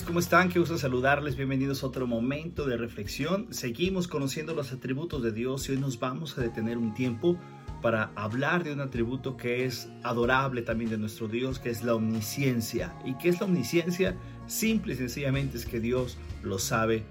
¿cómo están? Qué gusto saludarles. Bienvenidos a otro momento de reflexión. Seguimos conociendo los atributos de Dios y hoy nos vamos a detener un tiempo para hablar de un atributo que es adorable también de nuestro Dios, que es la omnisciencia. ¿Y qué es la omnisciencia? Simple y sencillamente es que Dios lo sabe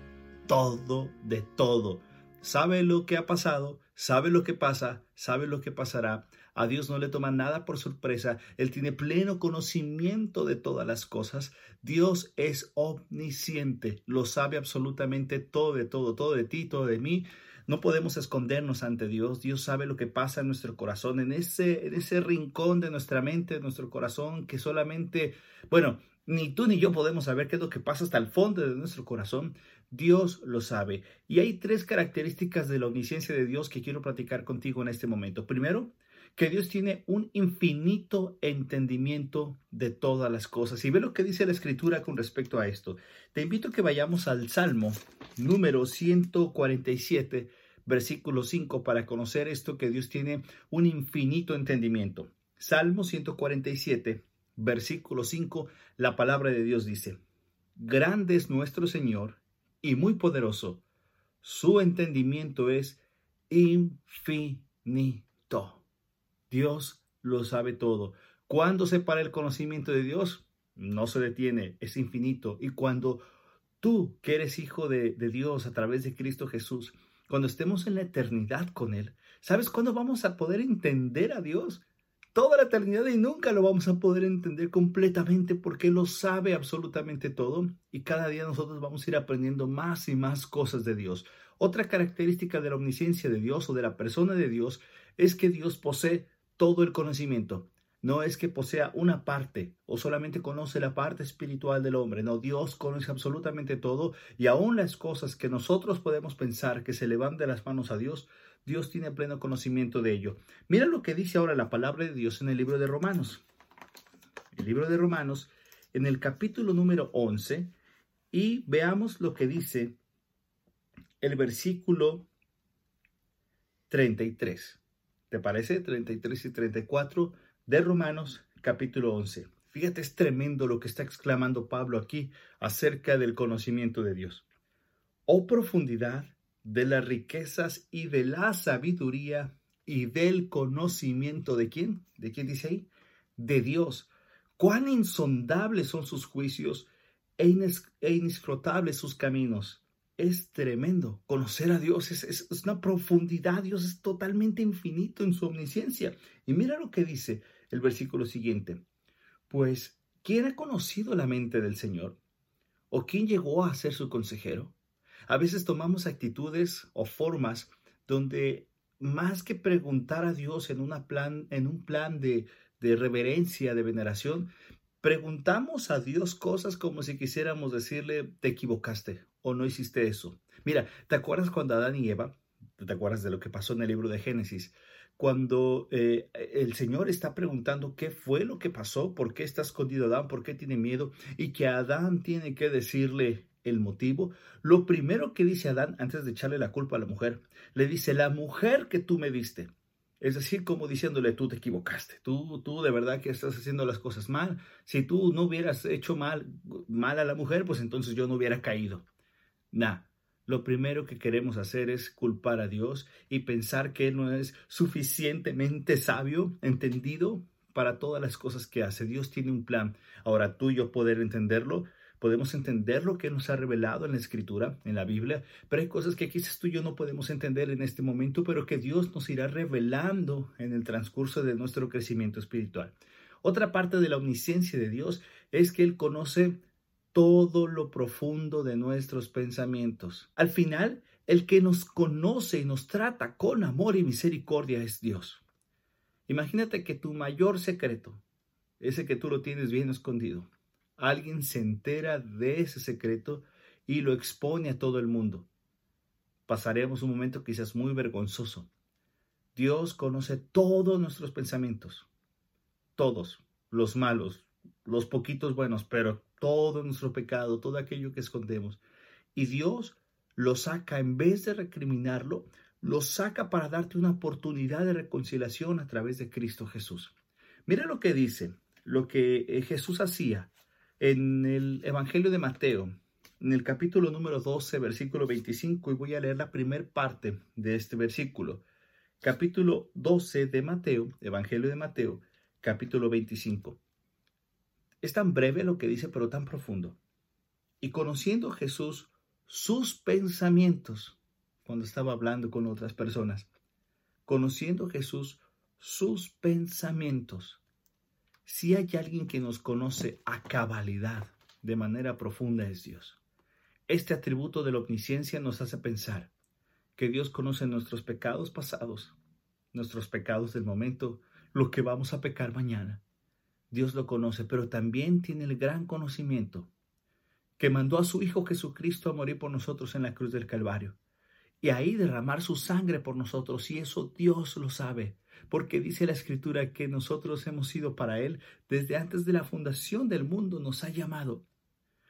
todo de todo. Sabe lo que ha pasado, sabe lo que pasa, sabe lo que pasará. A Dios no le toma nada por sorpresa. Él tiene pleno conocimiento de todas las cosas. Dios es omnisciente, lo sabe absolutamente todo de todo, todo de ti, todo de mí. No podemos escondernos ante Dios. Dios sabe lo que pasa en nuestro corazón, en ese, en ese rincón de nuestra mente, de nuestro corazón, que solamente, bueno, ni tú ni yo podemos saber qué es lo que pasa hasta el fondo de nuestro corazón. Dios lo sabe. Y hay tres características de la omnisciencia de Dios que quiero platicar contigo en este momento. Primero, que Dios tiene un infinito entendimiento de todas las cosas. Y ve lo que dice la escritura con respecto a esto. Te invito a que vayamos al Salmo número 147, versículo 5, para conocer esto que Dios tiene un infinito entendimiento. Salmo 147, versículo 5, la palabra de Dios dice, Grande es nuestro Señor y muy poderoso. Su entendimiento es infinito. Dios lo sabe todo. Cuando se para el conocimiento de Dios, no se detiene, es infinito. Y cuando tú, que eres hijo de, de, Dios a través de Cristo Jesús, cuando estemos en la eternidad con Él, ¿sabes cuándo vamos a poder entender a Dios? Toda la eternidad y nunca lo vamos a poder entender completamente porque Él lo sabe absolutamente todo y cada día nosotros vamos a ir aprendiendo más y más cosas de Dios. Otra característica de la omnisciencia de Dios o de la persona de Dios es que Dios posee todo el conocimiento. No es que posea una parte o solamente conoce la parte espiritual del hombre. No, Dios conoce absolutamente todo y aún las cosas que nosotros podemos pensar que se le van de las manos a Dios, Dios tiene pleno conocimiento de ello. Mira lo que dice ahora la palabra de Dios en el libro de Romanos. El libro de Romanos, en el capítulo número 11, y veamos lo que dice el versículo 33. ¿Te parece? 33 y 34 de Romanos capítulo 11. Fíjate, es tremendo lo que está exclamando Pablo aquí acerca del conocimiento de Dios. Oh profundidad de las riquezas y de la sabiduría y del conocimiento de quién? ¿De quién dice ahí? De Dios. Cuán insondables son sus juicios e, inescrutables sus caminos es tremendo. Conocer a Dios es, una profundidad. Dios es totalmente infinito en su omnisciencia. Y mira lo que dice el versículo siguiente. Pues, ¿quién ha conocido la mente del Señor? ¿O quién llegó a ser su consejero? A veces tomamos actitudes o formas donde más que preguntar a Dios en, plan, en un plan de, de reverencia, de veneración, preguntamos a Dios cosas como si quisiéramos decirle, te equivocaste o no hiciste eso. Mira, ¿te acuerdas cuando Adán y Eva, te acuerdas de lo que pasó en el libro de Génesis, cuando eh, el Señor está preguntando qué fue lo que pasó, por qué está escondido Adán, por qué tiene miedo, y que Adán tiene que decirle el motivo, lo primero que dice Adán antes de echarle la culpa a la mujer, le dice, la mujer que tú me diste. Es decir, como diciéndole, tú te equivocaste, tú, tú de verdad que estás haciendo las cosas mal. Si tú no hubieras hecho mal, mal a la mujer, pues entonces yo no hubiera caído. Nah, lo primero que queremos hacer es culpar a Dios y pensar que Él no es suficientemente sabio, entendido para todas las cosas que hace. Dios tiene un plan. Ahora tú y yo poder entenderlo, podemos entender lo que nos ha revelado en la Escritura, en la Biblia, pero hay cosas que quizás tú y yo no podemos entender en este momento, pero que Dios nos irá revelando en el transcurso de nuestro crecimiento espiritual. Otra parte de la omnisciencia de Dios es que Él conoce todo lo profundo de nuestros pensamientos. Al final, el que nos conoce y nos trata con amor y misericordia es Dios. Imagínate que tu mayor secreto, ese que tú lo tienes bien escondido, alguien se entera de ese secreto y lo expone a todo el mundo. Pasaremos un momento quizás muy vergonzoso. Dios conoce todos nuestros pensamientos, todos, los malos, los poquitos buenos, pero todo nuestro pecado, todo aquello que escondemos. Y Dios lo saca, en vez de recriminarlo, lo saca para darte una oportunidad de reconciliación a través de Cristo Jesús. Mira lo que dice, lo que eh, Jesús hacía. En el Evangelio de Mateo, en el capítulo número 12, versículo 25, y voy a leer la primera parte de este versículo. Capítulo 12 de Mateo, Evangelio de Mateo, capítulo 25. Es tan breve lo que dice, pero tan profundo. Y conociendo Jesús sus pensamientos, cuando estaba hablando con otras personas, conociendo Jesús sus pensamientos, si hay alguien que nos conoce a cabalidad, de manera profunda, es Dios. Este atributo de la omnisciencia nos hace pensar que Dios conoce nuestros pecados pasados, nuestros pecados del momento, lo que vamos a pecar mañana. Dios lo conoce, pero también tiene el gran conocimiento que mandó a su Hijo Jesucristo a morir por nosotros en la cruz del Calvario y ahí derramar su sangre por nosotros, y eso Dios lo sabe porque dice la escritura que nosotros hemos sido para Él desde antes de la fundación del mundo, nos ha llamado.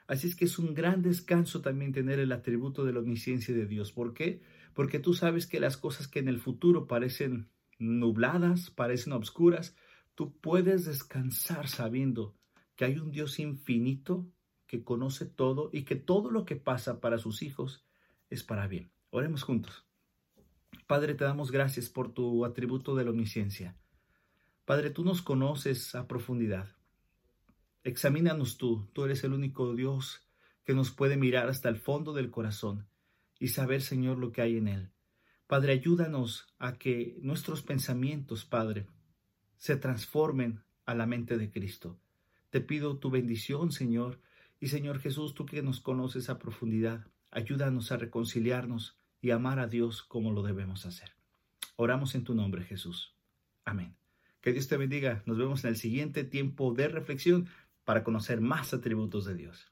Así es que es un gran descanso también tener el atributo de la omnisciencia de Dios. ¿Por qué? Porque tú sabes que las cosas que en el futuro parecen nubladas, parecen obscuras, tú puedes descansar sabiendo que hay un Dios infinito que conoce todo y que todo lo que pasa para sus hijos es para bien. Oremos juntos. Padre, te damos gracias por tu atributo de la omnisciencia. Padre, tú nos conoces a profundidad. Examínanos tú, tú eres el único Dios que nos puede mirar hasta el fondo del corazón y saber, Señor, lo que hay en él. Padre, ayúdanos a que nuestros pensamientos, Padre, se transformen a la mente de Cristo. Te pido tu bendición, Señor, y Señor Jesús, tú que nos conoces a profundidad, ayúdanos a reconciliarnos y amar a Dios como lo debemos hacer. Oramos en tu nombre, Jesús. Amén. Que Dios te bendiga. Nos vemos en el siguiente tiempo de reflexión para conocer más atributos de Dios.